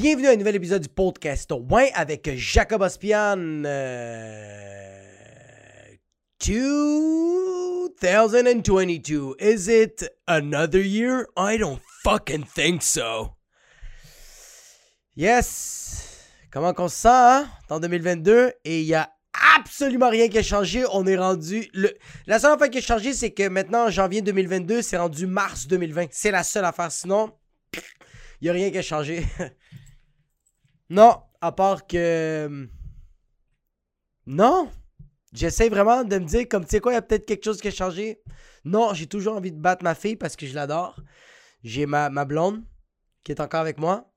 Bienvenue à un nouvel épisode du podcast Ouais avec Jacob Ospian. Euh, 2022. Is it another year? I don't fucking think so. Yes. Comment qu'on se sent, hein? En 2022. Et il y a absolument rien qui a changé. On est rendu. Le... La seule affaire qui a changé, c'est que maintenant, en janvier 2022, c'est rendu mars 2020. C'est la seule affaire. Sinon, il n'y a rien qui a changé. non, à part que. Non. J'essaie vraiment de me dire, comme tu sais quoi, il y a peut-être quelque chose qui a changé. Non, j'ai toujours envie de battre ma fille parce que je l'adore. J'ai ma, ma blonde qui est encore avec moi.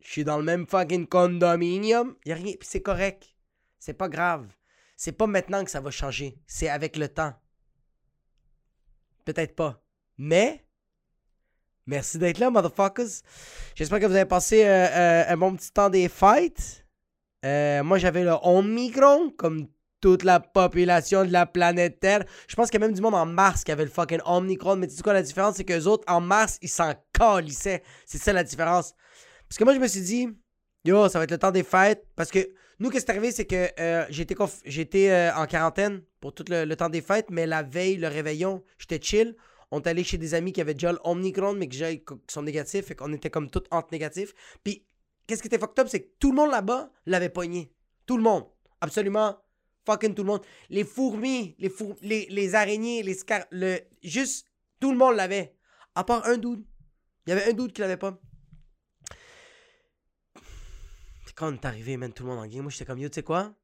Je suis dans le même fucking condominium. Il a rien. Puis c'est correct. C'est pas grave. C'est pas maintenant que ça va changer. C'est avec le temps. Peut-être pas. Mais. Merci d'être là, motherfuckers. J'espère que vous avez passé euh, euh, un bon petit temps des fêtes. Euh, moi, j'avais le Omicron, comme toute la population de la planète Terre. Je pense qu'il y a même du monde en Mars qui avait le fucking Omicron. Mais tu sais quoi, la différence, c'est qu'eux autres, en Mars, ils s'en calissaient. C'est ça la différence. Parce que moi, je me suis dit, yo, ça va être le temps des fêtes. Parce que nous, qu'est-ce qui est arrivé, c'est que j'étais en quarantaine pour tout le, temps des fêtes, mais la veille, le réveillon, j'étais chill. On est allé chez des amis qui avaient déjà le Omicron, mais qui sont négatifs. Fait qu'on était comme tous entre négatifs. Puis, qu'est-ce qui était fucked up, c'est que tout le monde là-bas l'avait pogné. Tout le monde. Absolument fucking tout le monde. Les fourmis, les, les, araignées, les scar... Le... Juste, tout le monde l'avait. À part un doute. Il y avait un doute qui l'avait pas. quand on est arrivé, tout le monde en game, moi j'étais comme, yo, tu sais quoi?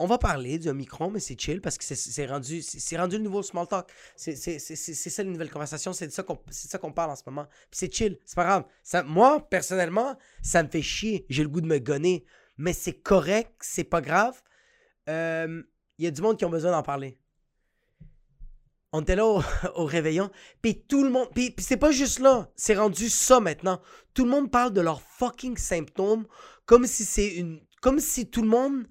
On va parler du micro, mais c'est chill parce que c'est rendu, rendu le nouveau small talk. C'est ça la nouvelle conversation, c'est de ça qu'on parle en ce moment. C'est chill, c'est pas grave. Moi, personnellement, ça me fait chier. J'ai le goût de me gonner. Mais c'est correct, c'est pas grave. Il euh, y a du monde qui ont besoin d'en parler. On était là au, réveillon, puis tout le monde, puis, c'est pas juste là, c'est rendu ça maintenant. Tout le monde parle de leurs fucking symptômes comme si c'est une, comme si tout le monde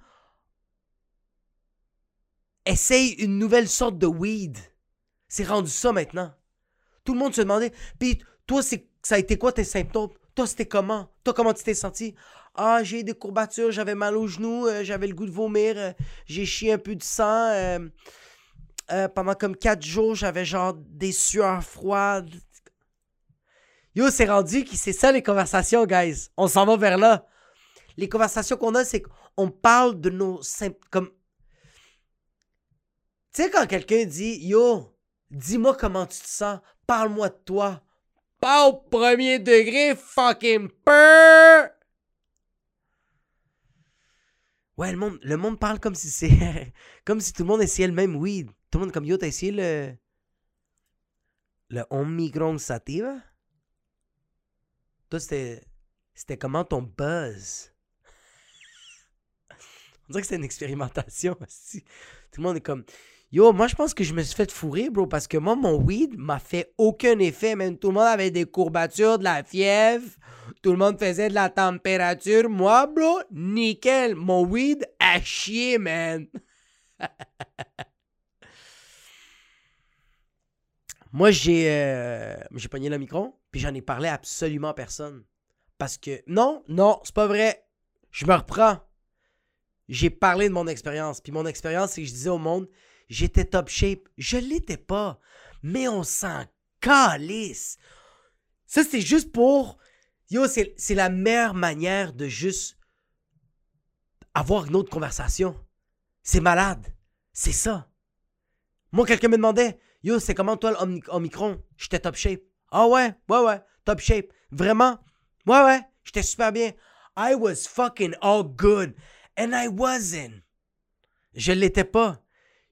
essaye une nouvelle sorte de weed. C'est rendu ça maintenant. Tout le monde se demandait, puis toi, ça a été quoi tes symptômes? Toi, c'était comment? Toi, comment tu t'es senti? Ah, j'ai des courbatures, j'avais mal aux genoux, euh, j'avais le goût de vomir, euh, j'ai chié un peu de sang. Euh, pendant comme 4 jours, j'avais genre des sueurs froides. Yo, c'est rendu que c'est ça les conversations, guys. On s'en va vers là. Les conversations qu'on a, c'est qu'on parle de nos comme Tu sais quand quelqu'un dit "Yo, dis-moi comment tu te sens, parle-moi de toi." Pas au premier degré, fucking peur. Ouais, le monde, le monde parle comme si c'est comme si tout le monde essayait le même weed. Tout le monde comme yo, t'as essayé le. Le Omicron Sativa? Toi, c'était. C'était comment ton buzz? On dirait que c'était une expérimentation aussi. Tout le monde est comme. Yo, moi, je pense que je me suis fait fourrer, bro, parce que moi, mon weed m'a fait aucun effet, man. Tout le monde avait des courbatures, de la fièvre. Tout le monde faisait de la température. Moi, bro, nickel. Mon weed a chier, man. Moi, j'ai euh, j'ai pogné le micro, puis j'en ai parlé absolument à personne. Parce que, non, non, c'est pas vrai. Je me reprends. J'ai parlé de mon expérience. Puis mon expérience, c'est que je disais au monde, j'étais top shape. Je l'étais pas. Mais on s'en calisse. Ça, c'est juste pour. Yo, c'est la meilleure manière de juste avoir une autre conversation. C'est malade. C'est ça. Moi, quelqu'un me demandait, Yo, c'est comment toi le J'étais top shape. Ah ouais, ouais, ouais, top shape. Vraiment? Ouais, ouais, j'étais super bien. I was fucking all good. And I wasn't. Je l'étais pas.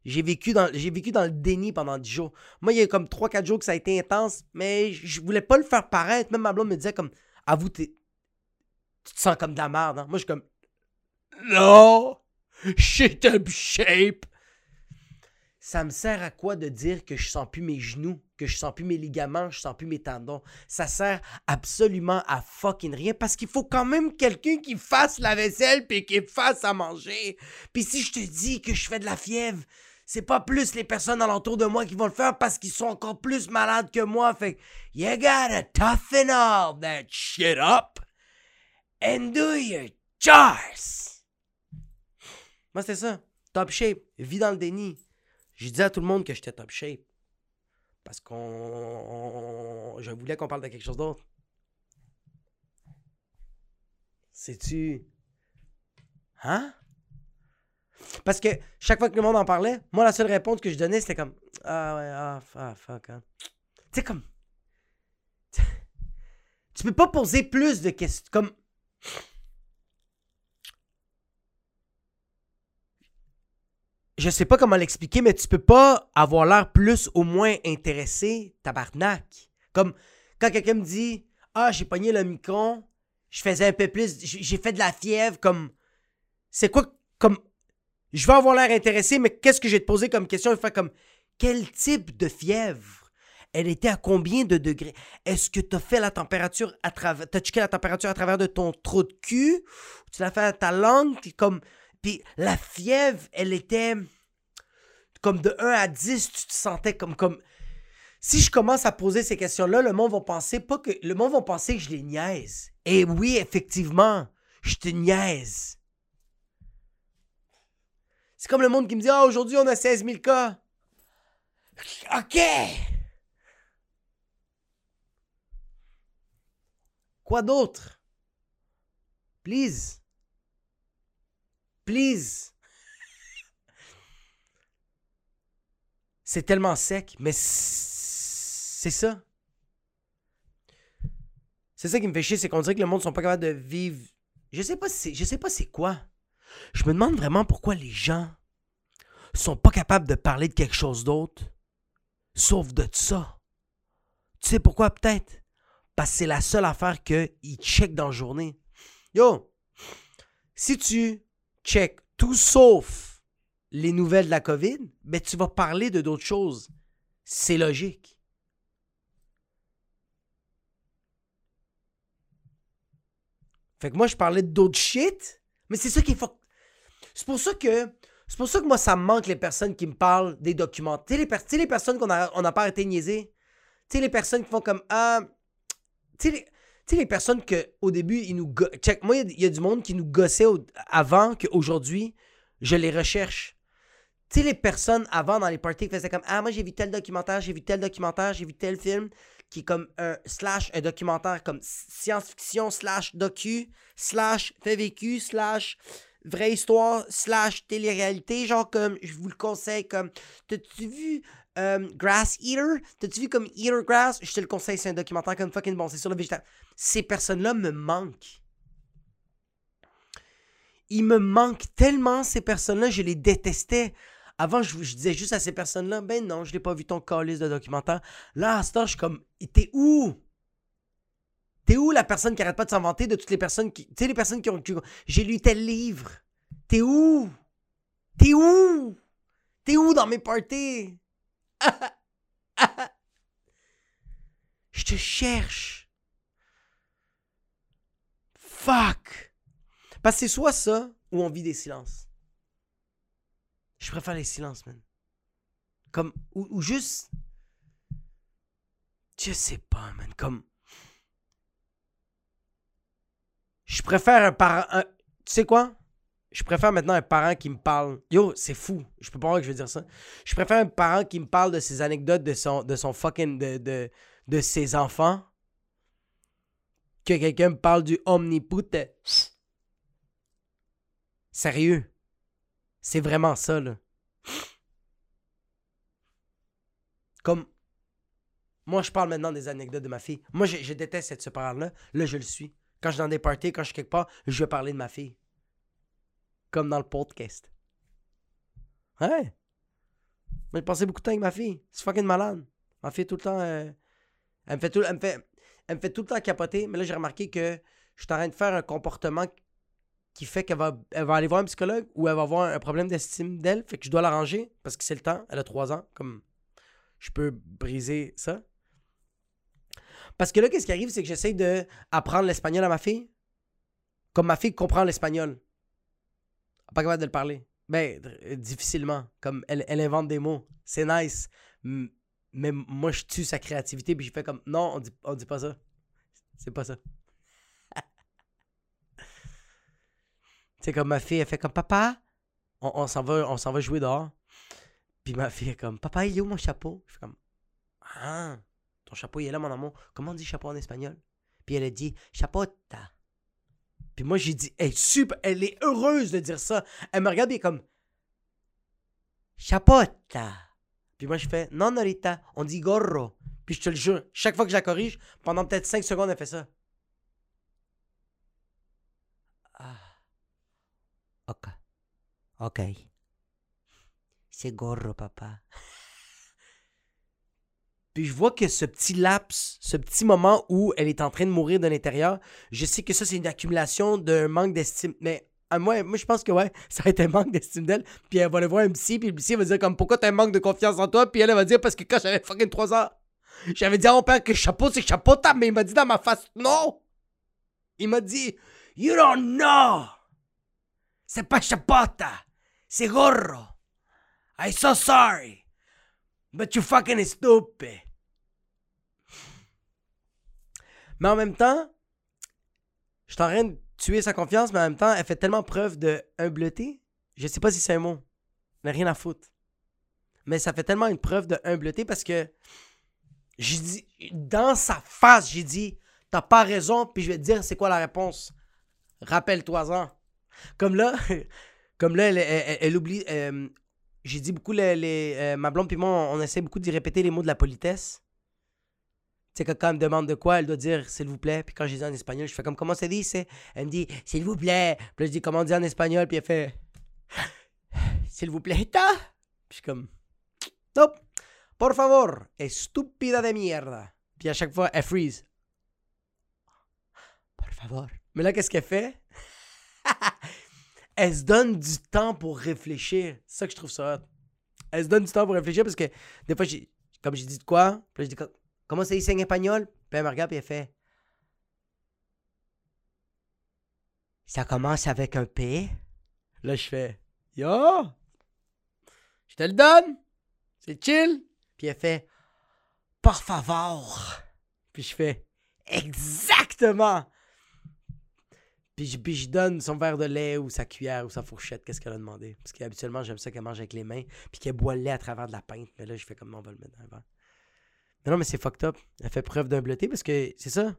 J'ai vécu, dans, j'ai vécu dans le déni pendant 10 jours. Moi, il y a comme 3-4 jours que ça a été intense, mais je voulais pas le faire paraître. Même ma blonde me disait comme, avoue, tu te sens comme de la merde. Hein? Moi, je suis comme, non, j'étais top shape ça me sert à quoi de dire que je sens plus mes genoux, que je sens plus mes ligaments, je sens plus mes tendons? Ça sert absolument à fucking rien parce qu'il faut quand même quelqu'un qui fasse la vaisselle puis qui fasse à manger. Puis si je te dis que je fais de la fièvre, c'est pas plus les personnes alentour de moi qui vont le faire parce qu'ils sont encore plus malades que moi. Fait you gotta toughen all that shit up. and do your chores. Moi, c'était ça. Top shape. Vis dans le déni. J'ai dit à tout le monde que j'étais top shape. Parce qu'on. Je voulais qu'on parle de quelque chose d'autre. Sais-tu? Hein? Parce que chaque fois que le monde en parlait, moi, la seule réponse que je donnais, c'était comme Ah ouais, ah, ah fuck. Hein. Tu sais, comme. Tu peux pas poser plus de questions. Comme. Je sais pas comment l'expliquer, mais tu peux pas avoir l'air plus ou moins intéressé, tabarnak. Comme quand quelqu'un me dit Ah, j'ai pogné le micron, je faisais un peu plus, j'ai fait de la fièvre, comme. C'est quoi, comme. Je vais avoir l'air intéressé, mais qu'est-ce que j'ai te poser comme question? Vais faire comme. Quel type de fièvre? Elle était à combien de degrés? Est-ce que tu as fait la température à travers. T'as checké la température à travers de ton trou de cul? Tu l'as fait à ta langue? Comme. Puis la fièvre, elle était. Comme de 1 à 10, tu te sentais comme. comme si je commence à poser ces questions-là, le monde va penser pas que. Le monde va penser que je les niaise. Et oui, effectivement, je te niaise. C'est comme le monde qui me dit Ah, aujourd'hui, on a 16 000 cas. OK. Quoi d'autre? Please. Please. C'est tellement sec, mais c'est ça. C'est ça qui me fait chier, c'est qu'on dirait que le monde sont pas capables de vivre. Je sais pas je sais pas c'est quoi. Je me demande vraiment pourquoi les gens sont pas capables de parler de quelque chose d'autre, sauf de ça. Tu sais pourquoi peut-être? Parce que c'est la seule affaire qu'ils checkent dans la journée. Yo, si tu check tout sauf les nouvelles de la COVID, ben tu vas parler de d'autres choses. C'est logique. Fait que moi, je parlais d'autres shit, mais c'est ça qui est C'est pour ça que. C'est pour ça que moi, ça me manque les personnes qui me parlent des documents. Tu sais, les, les, personnes qu'on n'a on pas arrêté de. Tu sais, les personnes qui font comme Ah. Tu sais, les, les personnes qu'au début, ils nous. Check, moi, il y, a du monde qui nous gossait avant qu'aujourd'hui, je les recherche. Tu sais, les personnes avant dans les parties qui faisaient comme Ah, moi, j'ai vu tel documentaire, j'ai vu tel documentaire, j'ai vu tel film qui est comme un slash, un documentaire comme science-fiction slash docu, slash fait vécu, slash vraie histoire, slash télé-réalité. Genre comme, je vous le conseille, comme, t'as-tu vu euh, Grass Eater? T'as-tu vu comme Eater Grass? Je te le conseille, c'est un documentaire comme fucking bon, c'est sur le végétal. Ces personnes-là me manquent. Il me manque tellement ces personnes-là, je les détestais. Avant, je, disais juste à ces personnes-là, ben non, je n'ai pas vu ton calice de documentaire. Là, à ce temps, je suis comme, t'es où? T'es où la personne qui arrête pas de s'inventer de toutes les personnes qui. Tu sais, les personnes qui ont. J'ai lu tel livre. T'es où? T'es où? T'es où dans mes parties? Je te cherche. Fuck. Parce que c'est soit ça ou on vit des silences. Je préfère les silences, man. Comme, ou, juste. Je sais pas, man. Comme. Je préfère un parent. Tu sais quoi? Je préfère maintenant un parent qui me parle. Yo, c'est fou. Je peux pas voir que je vais dire ça. Je préfère un parent qui me parle de ses anecdotes de son, de fucking. de, ses enfants. Que quelqu'un me parle du omniput. Sérieux. C'est vraiment ça, là. Comme. Moi, je parle maintenant des anecdotes de ma fille. Moi, je, déteste cette ce parent-là. Là, je le suis. Quand je suis dans des parties, quand je suis quelque part, je vais parler de ma fille. Comme dans le podcast. Ouais. J'ai passé beaucoup de temps avec ma fille. C'est fucking malade. Ma fille, tout le temps. Euh, elle, me fait tout, elle, me fait, elle me fait tout le temps capoter. Mais là, j'ai remarqué que je suis en train de faire un comportement qui fait qu'elle va, elle va aller voir un psychologue ou elle va avoir un problème d'estime d'elle. Fait que je dois l'arranger parce que c'est le temps. Elle a trois ans. Comme je peux briser ça. Parce que là, qu'est-ce qui arrive, c'est que j'essaie d'apprendre l'espagnol à ma fille. Comme ma fille comprend l'espagnol. Pas capable de le parler. Ben, difficilement. Comme elle, invente des mots. C'est nice. Mais moi, je tue sa créativité. Puis je fais comme, non, on dit, dit pas ça. C'est pas ça. sais, comme ma fille, elle fait comme papa, on, on s'en va, on s'en va jouer dehors. Puis ma fille est comme papa, il est où mon chapeau? Je fais comme ah, ton chapeau, il est là, mon amour. Comment on dit chapeau en espagnol? Puis elle a dit chapota. Puis moi, j'ai dit, elle super, elle est heureuse de dire ça. Elle me regarde est comme chapota. Puis moi, je fais non, Norita, on dit gorro. Puis je te le jure, chaque fois que je la corrige, pendant peut-être 5 secondes, elle fait ça. Ah. Ok. Ok. C'est gorro, papa. Puis je vois que ce petit laps, ce petit moment où elle est en train de mourir de l'intérieur, je sais que ça, c'est une accumulation d'un manque d'estime. Mais à moi, moi, je pense que ouais, ça a été un manque d'estime d'elle. Puis elle va aller voir un psy, puis le psy va dire comme pourquoi t'as un manque de confiance en toi? Puis elle, elle va dire parce que quand j'avais fucking 3 ans, j'avais dit à mon père que chapeau, c'est chapeau mais il m'a dit dans ma face non. Il m'a dit You don't know. C'est pas chapota, c'est gorro. I'm so sorry. But you fucking stupid. Mais en même temps, je suis en train de tuer sa confiance, mais en même temps, elle fait tellement preuve de humbleté. Je sais pas si c'est un mot. Elle n'a rien à foutre. Mais ça fait tellement une preuve de humbleté parce que j'ai dit, dans sa face, j'ai dit, t'as pas raison, puis je vais te dire c'est quoi la réponse. Rappelle-toi-en. Comme là, comme là, elle, oublie, euh, j'ai dit beaucoup, les, euh, ma blonde et moi, on, essaie beaucoup d'y répéter les mots de la politesse. Tu sais, quand elle me demande de quoi, elle doit dire s'il vous plaît. Puis quand je dis en espagnol, je fais comme comment ça dit c'est Elle me dit s'il vous plaît. Puis là, je dis comment on dit en espagnol? Puis elle fait s'il vous plaît, ta. Puis je suis comme Stop. Por favor, estúpida de mierda. Puis à chaque fois, elle freeze. Por favor. Mais là, qu'est-ce qu'elle fait? Elle se donne du temps pour réfléchir. C'est ça que je trouve ça. Elle se donne du temps pour réfléchir parce que des fois, comme j'ai dit de quoi, puis je dis comment ça dit en espagnol, puis elle me regarde et elle fait Ça commence avec un P. Là, je fais Yo, je te le donne, c'est chill. Puis elle fait Por favor. Puis je fais Exactement. Puis je, donne son verre de lait ou sa cuillère ou sa fourchette, qu'est-ce qu'elle a demandé. Parce qu'habituellement, j'aime ça qu'elle mange avec les mains, puis qu'elle boit le lait à travers de la pinte. Mais là, je fais comme, on va le mettre dans le verre. Mais non, mais c'est fucked up. Elle fait preuve d'humbleté parce que c'est ça.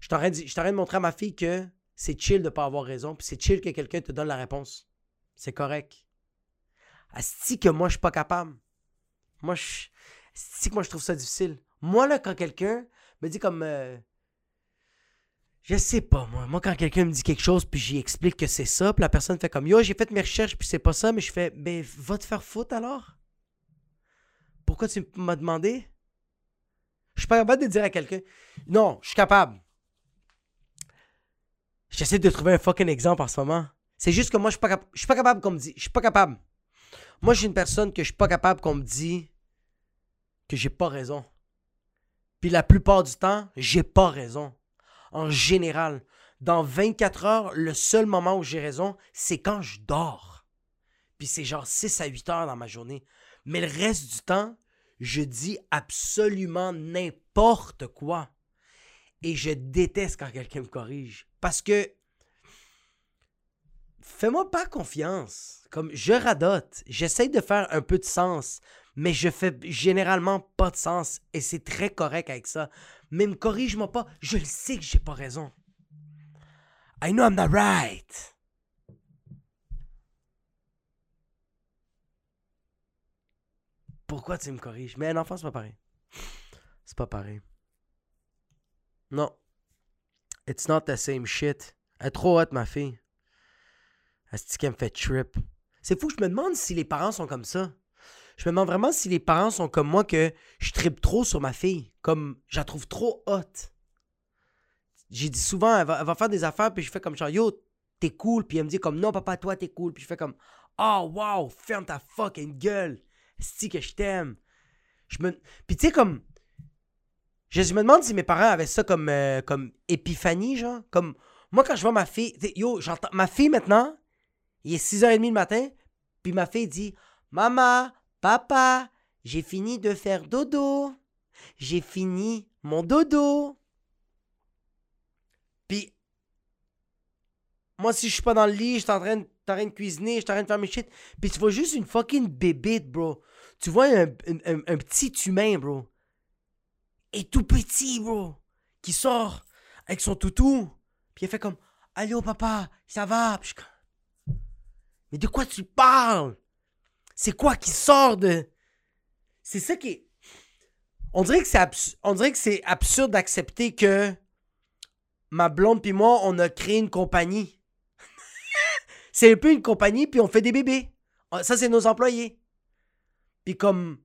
Je t'arrête de, montrer à ma fille que c'est chill de pas avoir raison, puis c'est chill que quelqu'un te donne la réponse. C'est correct. Asti que moi, je suis pas capable. Moi, je. Asti que moi, je trouve ça difficile. Moi, là, quand quelqu'un me dit comme. Euh, je sais pas, moi. Moi, quand quelqu'un me dit quelque chose, puis j'y explique que c'est ça, puis la personne fait comme Yo, j'ai fait mes recherches, puis c'est pas ça, mais je fais Ben, va te faire foutre alors? Pourquoi tu m'as demandé? Je suis pas capable de dire à quelqu'un Non, je suis capable. J'essaie de trouver un fucking exemple en ce moment. C'est juste que moi, je suis pas, capable. je suis pas capable qu'on me dise. Je suis pas capable. Moi, je suis une personne que je suis pas capable qu'on me dise que j'ai pas raison. Puis la plupart du temps, j'ai pas raison en général. Dans 24 heures, le seul moment où j'ai raison, c'est quand je dors. Puis c'est genre 6 à 8 heures dans ma journée. Mais le reste du temps, je dis absolument n'importe quoi. Et je déteste quand quelqu'un me corrige. Parce que fais-moi pas confiance. Comme je radote, j'essaie de faire un peu de sens, mais je fais généralement pas de sens et c'est très correct avec ça. Mais me corrige-moi pas, je le sais que j'ai pas raison. I know I'm not right. Pourquoi tu me corriges? Mais un enfant, c'est pas pareil. C'est pas pareil. Non. It's not the same shit. Elle est trop hot, ma fille. Elle qu'elle me fait trip. C'est fou, je me demande si les parents sont comme ça je me demande vraiment si les parents sont comme moi que je tripe trop sur ma fille. Comme, je la trouve trop hot. J'ai dit souvent, elle va, faire des affaires, puis je fais comme genre, yo, t'es cool. Puis elle me dit comme, non, papa, toi, t'es cool. Puis je fais comme, oh, wow, ferme ta fucking gueule. C'est que je t'aime. Je me... Puis tu sais, comme, je, me demande si mes parents avaient ça comme, euh, comme épiphanie, genre. Comme, moi, quand je vois ma fille, yo, j'entends, ma fille maintenant, il est 6h30 le matin, puis ma fille dit, Maman, Papa, j'ai fini de faire dodo. J'ai fini mon dodo. Puis, Moi, si je suis pas dans le lit, je suis en train, de- cuisiner, je suis en train de faire mes shit. Puis tu vois juste une fucking bébite, bro. Tu vois un, petit humain, bro. Et tout petit, bro. Qui sort avec son toutou. Puis il fait comme Allô, papa, ça va? Je Mais de quoi tu parles? C'est quoi qui sort de. C'est ça qui. On dirait que c'est on dirait que c'est absurde d'accepter que ma blonde puis moi, on a créé une compagnie. c'est un peu une compagnie, puis on fait des bébés. Ah, Ça, c'est nos employés. Puis comme...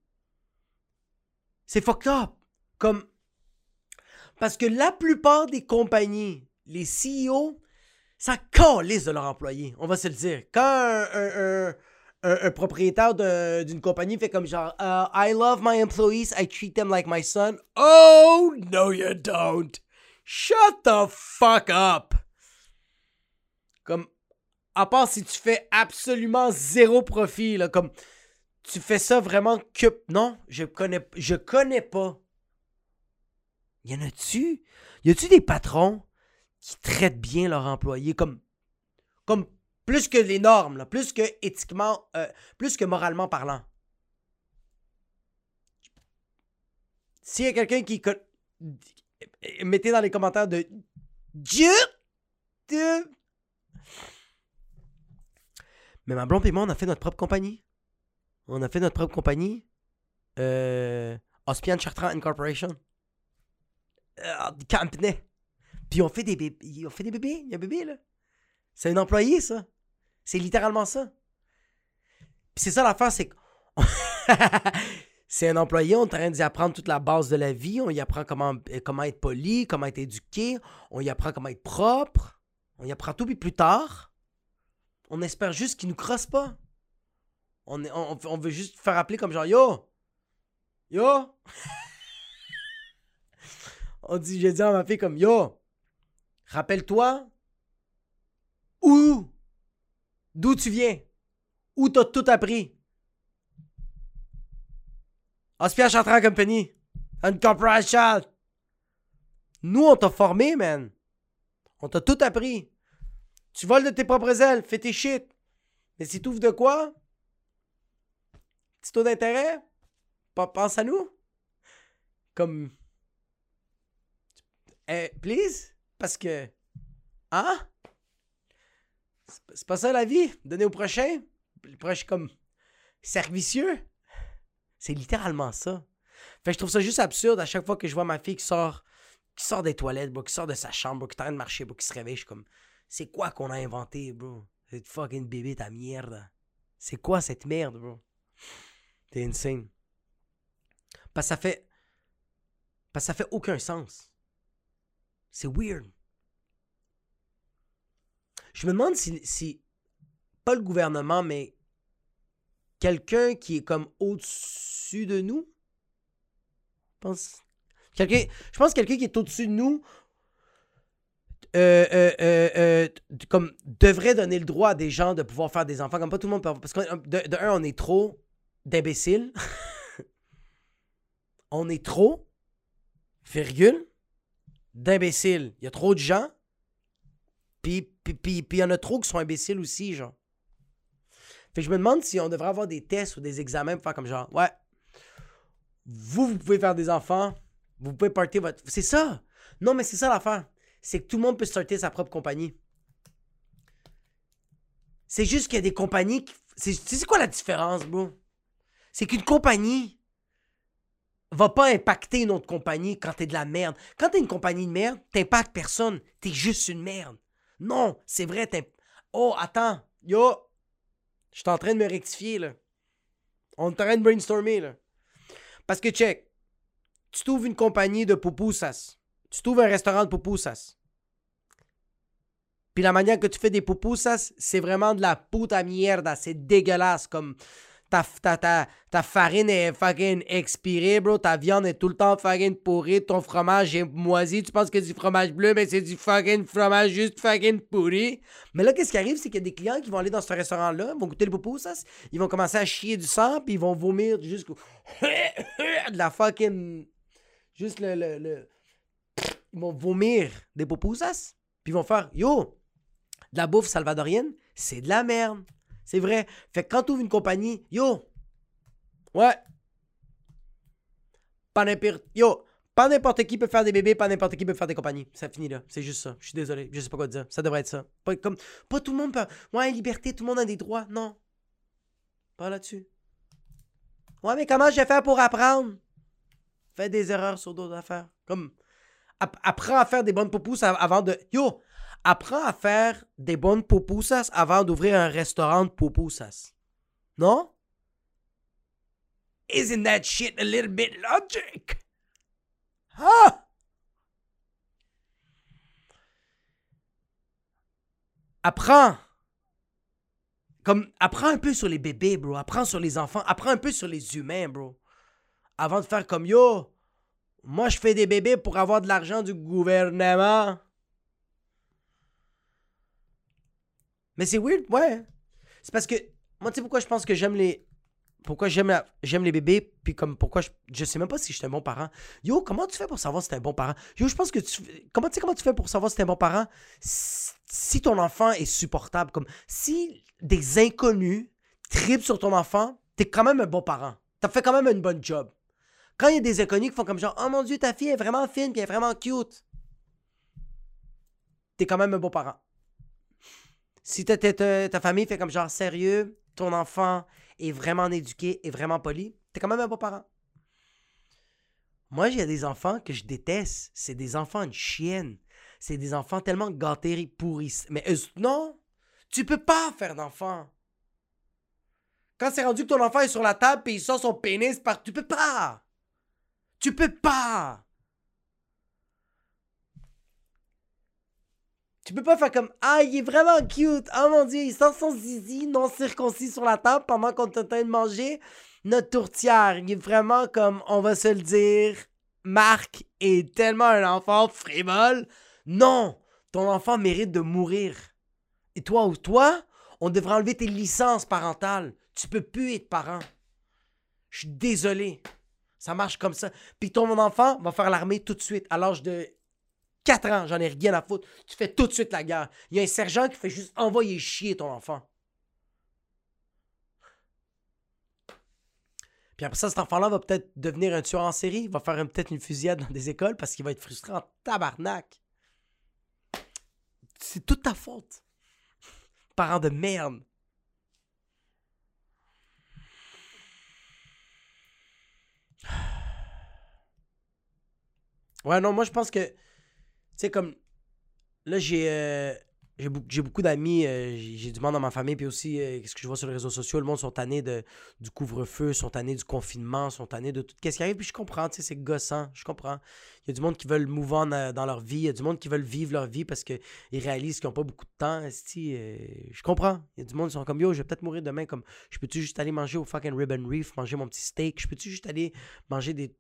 C'est fucked up. Comme... Parce que la plupart des compagnies, les CEO, ça calisse de leurs employés. On va se le dire. Quand un, propriétaire d'un- d'une compagnie fait comme genre Uh, I love my employees, I treat them like my son. Oh, no you don't. Shut the fuck up. Comme, à part si tu fais absolument zéro profit, là, comme, tu fais ça vraiment que... Non, je connais, je connais pas. Y en a-tu? Y a-tu des patrons? Qui traitent bien leurs employés comme... Comme plus que les normes, là, plus que éthiquement, euh, plus que moralement parlant. S'il y a quelqu'un qui... Mettez dans les commentaires de... Dieu! de- Mais ma blonde et moi, on a fait notre propre compagnie. On a fait notre propre compagnie. Euh... Ospian Chartrand Incorporation. Euh. Puis on fait des bébés. On fait des bébés. Il y a un bébé, là. C'est un employé, ça. C'est littéralement ça. Puis c'est ça l'affaire, c'est que. c'est un employé, on est en train d'y apprendre toute la base de la vie. On y apprend comment, euh, comment être poli, comment être éduqué. On y apprend comment être propre. On y apprend tout, puis plus tard, on espère juste qu'il nous crosse pas. On, veut juste faire appeler comme genre Yo! Yo! on dit, j'ai dit à ma fille comme Yo! Rappelle-toi où? D'où tu viens? Où t'as tout appris? Aspire Chartrand Company. Une corporation. Nous, on t'a formé, man. On t'a tout appris. Tu voles de tes propres ailes, fais tes shit. Mais si t'ouvres de quoi? Petit taux d'intérêt? Pense à nous. Comme. Eh, please? Parce que. Hein? C'est pas- ça la vie. Donner au prochain? Le prochain comme. Servicieux? C'est littéralement ça. Fait que je trouve ça juste absurde à chaque fois que je vois ma fille qui sort, qui sort des toilettes, bro, qui sort de sa chambre, qui est en train de marcher, bro, qui se réveille. Je suis comme, c'est quoi qu'on a inventé, bro? Cette fucking bébé, ta merde. C'est quoi cette merde, bro? T'es insane. Parce que ça fait. Parce que ça fait aucun sens. C'est weird. Je me demande si, si. Pas le gouvernement, mais. Quelqu'un qui est comme au-dessus de nous. Je pense. Quelqu'un. Je pense que quelqu'un qui est au-dessus de nous. euh, euh, euh, comme devrait donner le droit à des gens de pouvoir faire des enfants comme pas tout le monde peut avoir- parce que de, de un on est trop d'imbéciles on est trop virgule d'imbéciles. Il y a trop de gens. Puis il y en a trop qui sont imbéciles aussi genre. Fait que je me demande si on devrait avoir des tests ou des examens pour faire comme genre ouais vous vous pouvez faire des enfants vous pouvez partir votre c'est ça. Non mais c'est ça l'affaire. C'est que tout le monde peut starter sa propre compagnie. C'est juste qu'il y a des compagnies qui... c'est quoi la différence bro? C'est qu'une compagnie va pas impacter une autre compagnie quand t'es de la merde. Quand t'es une compagnie de merde, t'impactes personne. T'es juste une merde. Non, c'est vrai. Oh, attends. Yo! Je suis en train de me rectifier, là. On est en train de brainstormer, là. Parce que, check. Tu trouves une compagnie de pupusas. Tu trouves un restaurant de pupusas. Puis la manière que tu fais des pupusas, c'est vraiment de la puta mierda. C'est dégueulasse, comme... Ta, farine est fucking expirée, bro. Ta viande est tout le temps fucking pourrie. Ton fromage est moisi. Tu penses que c'est du fromage bleu, mais c'est du fucking fromage juste fucking pourri. Mais là, qu'est-ce qui arrive, c'est qu'il y a des clients qui vont aller dans ce restaurant-là, vont goûter le pupusas, ils vont commencer à chier du sang, puis ils vont vomir jusqu'au... de la fucking... Juste le... le, le- Ils vont vomir des pupusas, puis ils vont faire « Yo, de la bouffe salvadorienne, c'est de la merde. C'est vrai. Fait que quand tu ouvres une compagnie, yo, ouais, pas n'importe, yo, pas n'importe qui peut faire des bébés, pas n'importe qui peut faire des compagnies. Ça finit là. C'est juste ça. Je suis désolé. Je sais pas quoi dire. Ça devrait être ça. Pas, comme, pas tout le monde peut. Ouais, liberté, tout le monde a des droits. Non. Pas là-dessus. Ouais, mais comment je vais faire pour apprendre? Fais des erreurs sur d'autres affaires. Comme, apprends à faire des bonnes poupouses avant de. Yo, apprends à faire des bonnes pupusas avant d'ouvrir un restaurant de pupusas. Non? Isn't that shit a little bit logic? Ah! Apprends. Comme, apprends un peu sur les bébés, bro. Apprends sur les enfants. Apprends un peu sur les humains, bro. Avant de faire comme yo. Moi, je fais des bébés pour avoir de l'argent du gouvernement. Mais c'est weird, ouais. C'est parce que, moi, tu sais pourquoi je pense que j'aime les. Pourquoi j'aime j'aime les bébés, puis comme pourquoi je, je sais même pas si je suis un bon parent. Yo, comment tu fais pour savoir si t'es un bon parent? Yo, je pense que tu. Comment tu sais comment tu fais pour savoir si t'es un bon parent? Si ton enfant est supportable, comme si des inconnus tripent sur ton enfant, t'es quand même un bon parent. T'as fait quand même une bonne job. Quand il y a des inconnus qui font comme genre, oh mon dieu, ta fille est vraiment fine, puis elle est vraiment cute, t'es quand même un bon parent. Si ta, ta, famille fait comme genre sérieux, ton enfant est vraiment éduqué et vraiment poli, t'es quand même un bon parent. Moi, j'ai des enfants que je déteste. C'est des enfants de chienne. C'est des enfants tellement gâtés, pourris. Mais non, tu peux pas faire d'enfant. Quand c'est rendu que ton enfant est sur la table et il sort son pénis par... Tu peux pas. Tu peux pas. Tu peux pas faire comme Ah, il est vraiment cute. Oh mon dieu, il sent son zizi non circoncis sur la table pendant qu'on est de manger notre tourtière. Il est vraiment comme, on va se le dire, Marc est tellement un enfant frivole. Non, ton enfant mérite de mourir. Et toi ou toi, on devrait enlever tes licences parentales. Tu peux plus être parent. Je suis désolé. Ça marche comme ça. Puis ton enfant va faire l'armée tout de suite à l'âge de 4 ans, j'en ai rien à foutre. Tu fais tout de suite la guerre. Il y a un sergent qui fait juste envoyer chier ton enfant. Puis après ça, cet enfant-là va peut-être devenir un tueur en série, va faire peut-être une fusillade dans des écoles parce qu'il va être frustré en tabarnak. C'est toute ta faute. Parent de merde. Ouais, non, moi je pense que sais, comme. Là, j'ai. Euh, beaucoup d'amis, euh, j'ai du monde dans ma famille, puis aussi, euh, qu'est-ce que je vois sur les réseaux sociaux, le monde sont tannés de, du couvre-feu, sont tannés du confinement, sont tannés de tout. Qu'est-ce qui arrive? Puis je comprends, tu sais, c'est gossant, je comprends. Il y a du monde qui veulent move dans leur vie, il y a du monde qui veulent vivre leur vie parce qu'ils réalisent qu'ils n'ont pas beaucoup de temps. je comprends. Il y a du monde qui sont comme yo, je vais peut-être mourir demain. Comme je peux-tu juste aller manger au fucking Ribbon Reef, manger mon petit steak? Je peux-tu juste aller manger des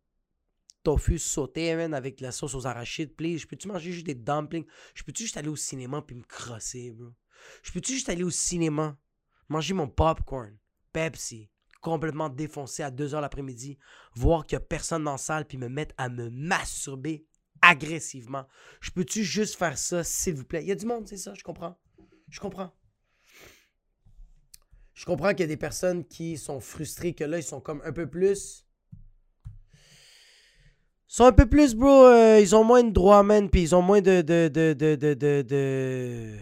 tofu sauté, avec la sauce aux arachides, please. Je peux-tu manger juste des dumplings? Je peux-tu juste aller au cinéma puis me crosser, bro? Je peux-tu juste aller au cinéma, manger mon popcorn, Pepsi, complètement défoncé à 2h l'après-midi, voir qu'il n'y a personne dans la salle puis me mettre à me masturber agressivement? Je peux-tu juste faire ça, s'il vous plaît? Il y a du monde, c'est ça, je comprends. Je comprends. Je comprends qu'il y a des personnes qui sont frustrées, que là, ils sont comme un peu plus sont un peu plus, bro. Euh, ils ont moins de droits, man. Puis ils ont moins de. de, de, de, de,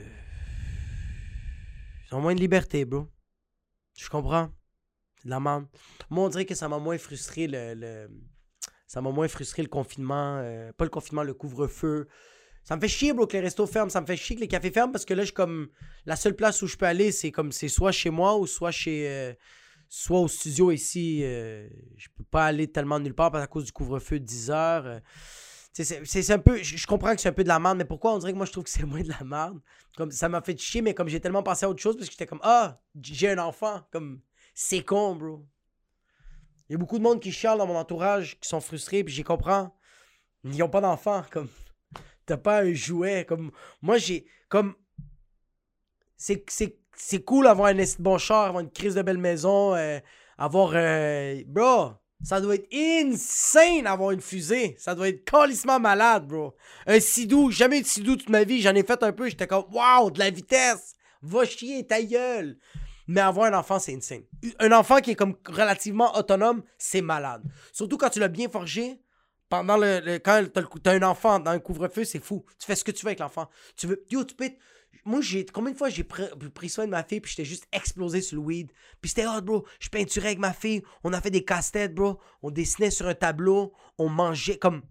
Ils ont moins de liberté, bro. Je comprends. La merde. Moi, on dirait que ça m'a moins frustré le. Ça m'a moins frustré le confinement. Euh, pas le confinement, le couvre-feu. Ça me fait chier, bro, que les restos ferment. Ça me fait chier que les cafés ferment parce que là, je comme. La seule place où je peux aller, c'est comme. C'est soit chez moi ou soit chez. Euh, soit au studio ici, euh, je peux pas aller tellement nulle part parce à cause du couvre-feu de 10 heures. Euh, c'est un peu. Je comprends que c'est un peu de la merde, mais pourquoi on dirait que moi je trouve que c'est moins de la merde? Comme ça m'a fait chier, mais comme j'ai tellement pensé à autre chose parce que j'étais comme Ah, j'ai un enfant. Comme c'est con, bro. Il y a beaucoup de monde qui chiale dans mon entourage, qui sont frustrés, puis j'y comprends. Ils n'ont pas d'enfant. Comme t'as pas un jouet. Comme moi j'ai. Comme. C'est c'est cool d'avoir un bon char, avoir une crise de belle maison, euh, avoir. Euh, bro, Ça doit être insane avoir une fusée. Ça doit être calissement malade, bro. Un sidou, jamais eu de sidou toute ma vie. J'en ai fait un peu. J'étais comme, waouh, de la vitesse. Va chier, ta gueule. Mais avoir un enfant, c'est insane. Un enfant qui est comme relativement autonome, c'est malade. Surtout quand tu l'as bien forgé. Pendant le, quand t'as un enfant dans un couvre-feu, c'est fou. Tu fais ce que tu veux avec l'enfant. Tu veux, yo, tu peux moi, j'ai combien de fois j'ai pris, soin de ma fille, puis j'étais juste explosé sur le weed. Puis c'était hot, bro. Je peinturais avec ma fille. On a fait des casse-têtes, bro. On dessinait sur un tableau. On mangeait comme.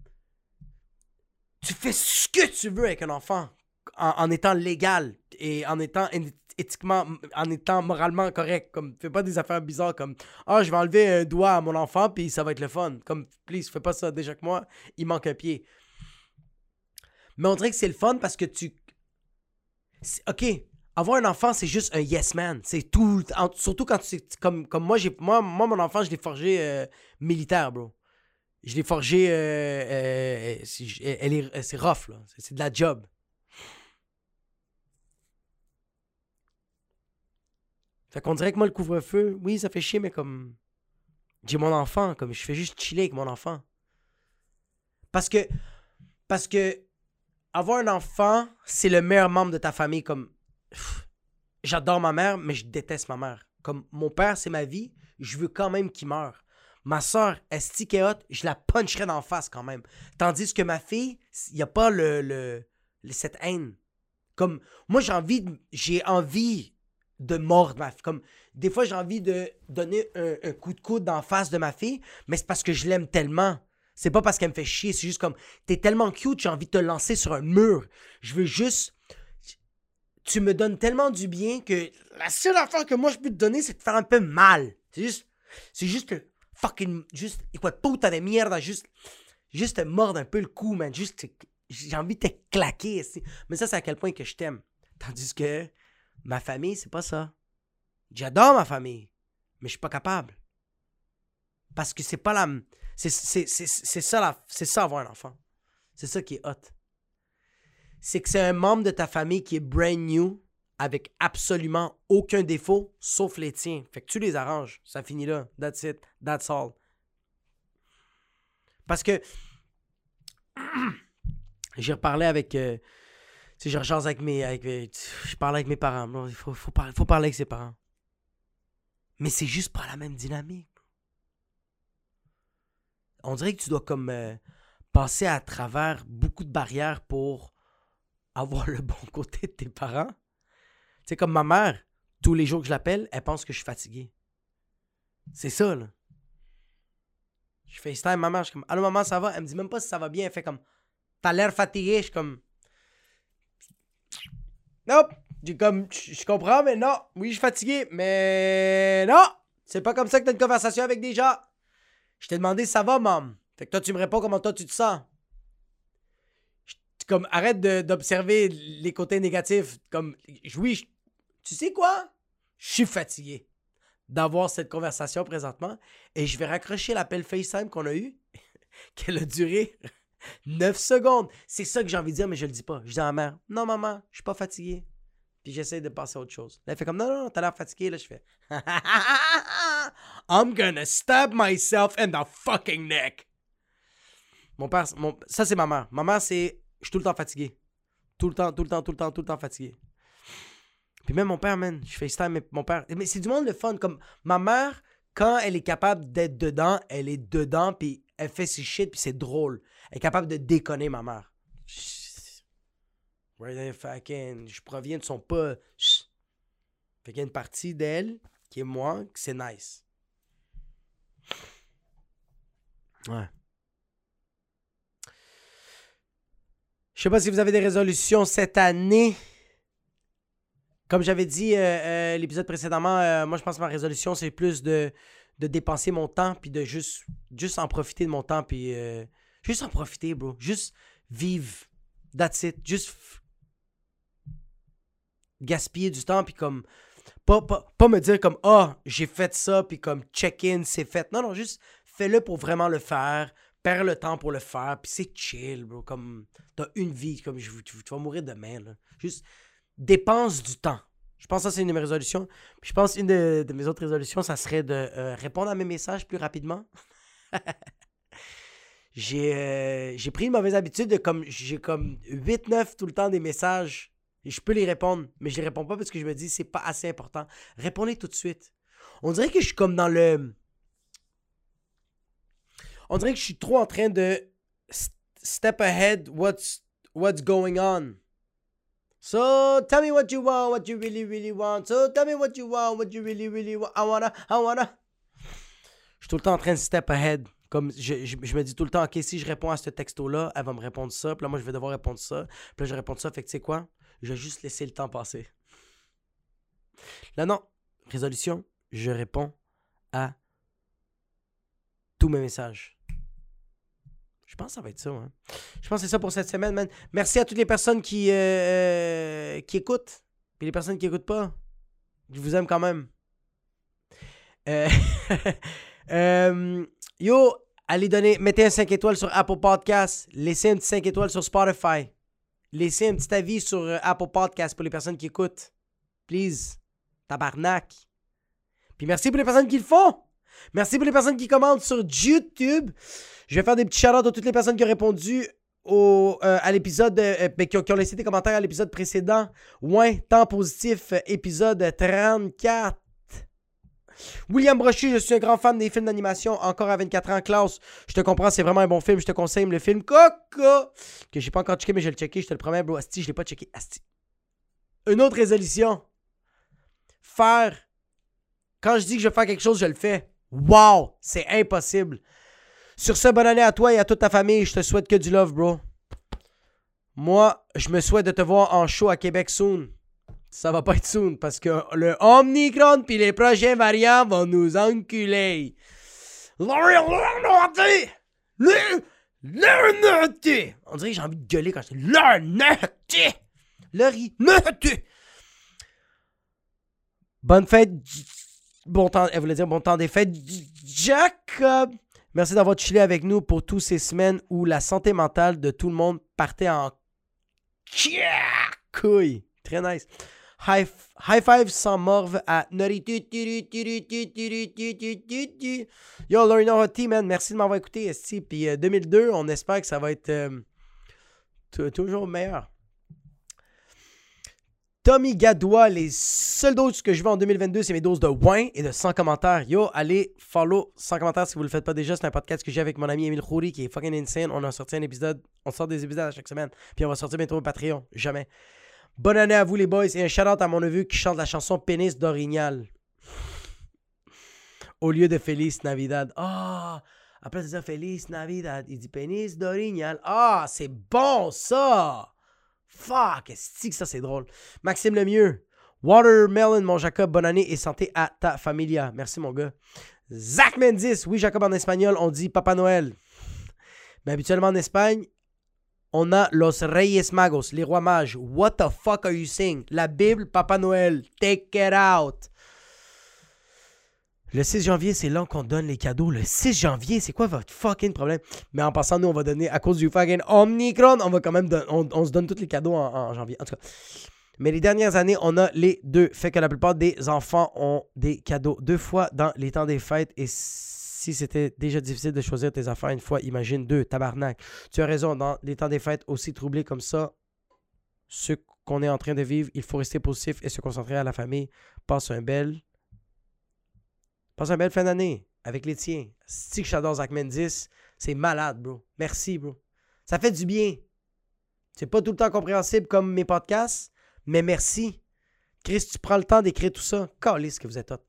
Tu fais ce que tu veux avec un enfant en, étant légal et en étant éthiquement, en étant moralement correct. Comme, fais pas des affaires bizarres comme Ah, je vais enlever un doigt à mon enfant, puis ça va être le fun. Comme, please, fais pas ça. Déjà que moi, il manque un pied. Mais on dirait que c'est le fun parce que tu OK, avoir un enfant, c'est juste un yes man. C'est tout. surtout quand tu comme, comme moi, j'ai moi, moi, mon enfant, je l'ai forgé euh, militaire, bro. Je l'ai forgé. Euh, euh, elle est, c'est rough, là. C'est de la job. Fait qu'on dirait que moi, le couvre-feu, oui, ça fait chier, mais comme. J'ai mon enfant, comme je fais juste chiller avec mon enfant. Parce que. Parce que avoir un enfant, c'est le meilleur membre de ta famille. Comme j'adore ma mère, mais je déteste ma mère. Comme mon père, c'est ma vie, je veux quand même qu'il meure. Ma soeur, est je la puncherais d'en face quand même. Tandis que ma fille, il n'y a pas le, le, cette haine. Comme moi, j'ai envie, j'ai envie de mordre ma fille. Comme des fois, j'ai envie de donner un, un coup de coude d'en face de ma fille, mais c'est parce que je l'aime tellement. C'est pas parce qu'elle me fait chier, c'est juste comme t'es tellement cute, j'ai envie de te lancer sur un mur. Je veux juste. Tu me donnes tellement du bien que la seule affaire que moi je peux te donner, c'est de faire un peu mal. C'est juste. C'est juste fucking. Juste. Quoi, puta de merde, juste. Juste te mordre un peu le cou, man. Juste. J'ai envie de te claquer. Mais ça, c'est à quel point que je t'aime. Tandis que ma famille, c'est pas ça. J'adore ma famille, mais je suis pas capable. Parce que c'est pas la. C'est ça, ça avoir un enfant. C'est ça qui est hot. C'est que c'est un membre de ta famille qui est brand new, avec absolument aucun défaut, sauf les tiens. Fait que tu les arranges. Ça finit là. That's it. That's all. Parce que j'ai reparlé avec. Euh, tu sais, je avec mes. Avec je parle avec mes parents. Il faut, faut, parler, faut parler avec ses parents. Mais c'est juste pas la même dynamique on dirait que tu dois comme euh, passer à travers beaucoup de barrières pour avoir le bon côté de tes parents. Tu sais, comme ma mère, tous les jours que je l'appelle, elle pense que je suis fatigué. C'est ça, là. Je fais FaceTime ma mère, je suis comme Allô maman, ça va? Elle me dit même pas si ça va bien. Elle fait comme T'as l'air fatigué? Je suis comme Non! Je comme Je comprends, mais non. Oui, je suis fatigué, mais non! C'est pas comme ça que t'as une conversation avec des gens. Je t'ai demandé ça va, maman. Fait que toi, tu me réponds comment toi tu te sens? comme, arrête d'observer les côtés négatifs. Comme, oui, tu sais quoi? Je suis fatigué d'avoir cette conversation présentement et je vais raccrocher l'appel FaceTime qu'on a eu, qu'elle a duré 9 secondes. C'est ça que j'ai envie de dire, mais je le dis pas. Je dis à ma mère, non, maman, je suis pas fatigué. Puis j'essaie de passer à autre chose. elle fait comme, non, non, t'as l'air fatigué. Là, je fais, I'm gonna stab myself in the fucking neck. Mon père, ça c'est ma mère. Ma mère, c'est, je suis tout le temps fatigué. Tout le temps, tout le temps, tout le temps, tout le temps fatigué. Puis même mon père, man, je FaceTime, mon père. Mais c'est du monde le fun. Comme ma mère, quand elle est capable d'être dedans, elle est dedans, puis elle fait ses shit, puis c'est drôle. Elle est capable de déconner, ma mère je proviens de son pas. Fait qu'il y a une partie d'elle qui est moi, que c'est nice. Ouais. Je sais pas si vous avez des résolutions cette année. Comme j'avais dit euh, euh, l'épisode précédemment, euh, moi je pense que ma résolution c'est plus de, de dépenser mon temps puis de juste, juste en profiter de mon temps puis juste en profiter, bro. Juste vivre. That's it. Juste gaspiller du temps, puis comme. Pas, pas, me dire comme, ah, j'ai fait ça, puis comme check-in, c'est fait. Non, non, juste fais-le pour vraiment le faire. Perds le temps pour le faire, puis c'est chill, bro. Comme, t'as une vie, comme, tu, vas mourir demain, là. Juste dépense du temps. Je pense que ça, c'est une de mes résolutions. Puis je pense une de, mes autres résolutions, ça serait de euh, répondre à mes messages plus rapidement. j'ai euh, pris une mauvaise habitude de comme j'ai comme 8 9 tout le temps des messages je peux les répondre mais je les réponds pas parce que je me dis c'est pas assez important. Répondez tout de suite. On dirait que je suis comme dans le On dirait que je suis trop en train de step ahead what's what's going on. So tell me what you want, what you really really want. So tell me what you want, what you really really want. I wanna, I wanna. Je suis tout le temps en train de step ahead. Comme je, je, me dis tout le temps, OK, si je réponds à ce texto-là, elle va me répondre ça. Puis là, moi, je vais devoir répondre ça. Puis là, je réponds ça. Fait que tu sais quoi? Je vais juste laisser le temps passer. Là, non. Résolution, je réponds à tous mes messages. Je pense que ça va être ça. Hein. Je pense que c'est ça pour cette semaine, man. Merci à toutes les personnes qui, euh, euh, qui écoutent. Puis les personnes qui n'écoutent pas. Je vous aime quand même. Euh, yo, allez donner, mettez un 5 étoiles sur Apple Podcast. Laissez un petit 5 étoiles sur Spotify. Laissez un petit avis sur Apple Podcast pour les personnes qui écoutent. Please. Tabarnak. Puis merci pour les personnes qui le font. Merci pour les personnes qui commentent sur YouTube. Je vais faire des petits shout à toutes les personnes qui ont répondu au, euh, à l'épisode, euh, ben, qui, ont, laissé des commentaires à l'épisode précédent. Ouais, temps positif, épisode 34. William Brochet, je suis un grand fan des films d'animation, encore à 24 ans. Klaus, je te comprends, c'est vraiment un bon film. Je te conseille le film Coco, que j'ai pas encore checké, mais je vais le checker. Je te le promets, bro. Asti, je l'ai pas checké. Asti. Une autre résolution. Faire. Quand je dis que je vais faire quelque chose, je le fais. Wow, c'est impossible. Sur ce, bonne année à toi et à toute ta famille. Je te souhaite que du love, bro. Moi, je me souhaite de te voir en show à Québec soon. Ça va pas être soon parce que le Omnicron puis les prochains variants vont nous enculer. On dirait que j'ai envie de gueuler quand je dis. Lunetti. Bonne fête. Bon temps, elle voulait dire bon temps des fêtes. Jacob. Merci d'avoir chillé avec nous pour toutes ces semaines où la santé mentale de tout le monde partait en couille. Très nice. High, five sans morve à. Yo, Lorino Hottie, man, merci de m'avoir écouté. Puis 2002, euh, on espère que ça va être euh, toujours meilleur. Tommy Gadois, les seules doses que je veux en 2022, c'est mes doses de wine et de 100 commentaires. Yo, allez, follow 100 commentaires si vous le faites pas déjà. C'est un podcast que j'ai avec mon ami Emile Khoury qui est fucking insane. On a sorti un épisode, on sort des épisodes à chaque semaine. Puis on va sortir bientôt au Patreon. Jamais. Bonne année à vous les boys et un shout out à mon neveu qui chante la chanson Pénis d'Orignal. Au lieu de Feliz Navidad. Ah! après de dire Feliz Navidad, il dit Pénis d'Orignal. Ah, c'est bon ça! Fuck, est-ce que ça c'est drôle? Maxime Lemieux. Watermelon, mon Jacob, bonne année et santé à ta familia. Merci mon gars. Zach Mendes, oui Jacob en espagnol, on dit Papa Noël. Mais habituellement en Espagne, on a Los Reyes Magos, les rois mages. What the fuck are you saying? La Bible, Papa Noël. Take it out. Le 6 janvier, c'est là qu'on donne les cadeaux. Le 6 janvier, c'est quoi votre fucking problème? Mais en passant, nous, on va donner, à cause du fucking Omnicron, on va quand même, on, se donne tous les cadeaux en, janvier. En tout cas. Mais les dernières années, on a les deux. Fait que la plupart des enfants ont des cadeaux deux fois dans les temps des fêtes. Et si c'était déjà difficile de choisir tes affaires une fois, imagine deux, tabarnak. Tu as raison, dans les temps des fêtes aussi troublés comme ça, ce qu'on est en train de vivre, il faut rester positif et se concentrer à la famille. Passe un bel Passe une belle fin d'année avec les tiens. Si que j'adore Zach Mendes, c'est malade, bro. Merci, bro. Ça fait du bien. C'est pas tout le temps compréhensible comme mes podcasts, mais merci. Chris, tu prends le temps d'écrire tout ça. Calisse que vous êtes hot.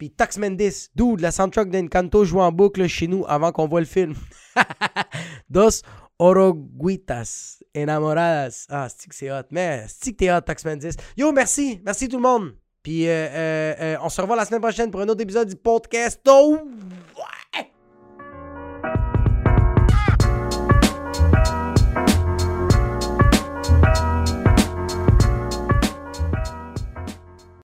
Puis Tax Mendes, dude, la soundtrack d'Encanto joue en boucle chez nous avant qu'on voit le film. Dos Oroguitas Enamoradas. Ah, que c'est hot. Mais que t'es hot, Tax Mendes? Yo, merci. Merci tout le monde. Puis euh, euh, euh, on se revoit la semaine prochaine pour un autre épisode du podcast. Oh!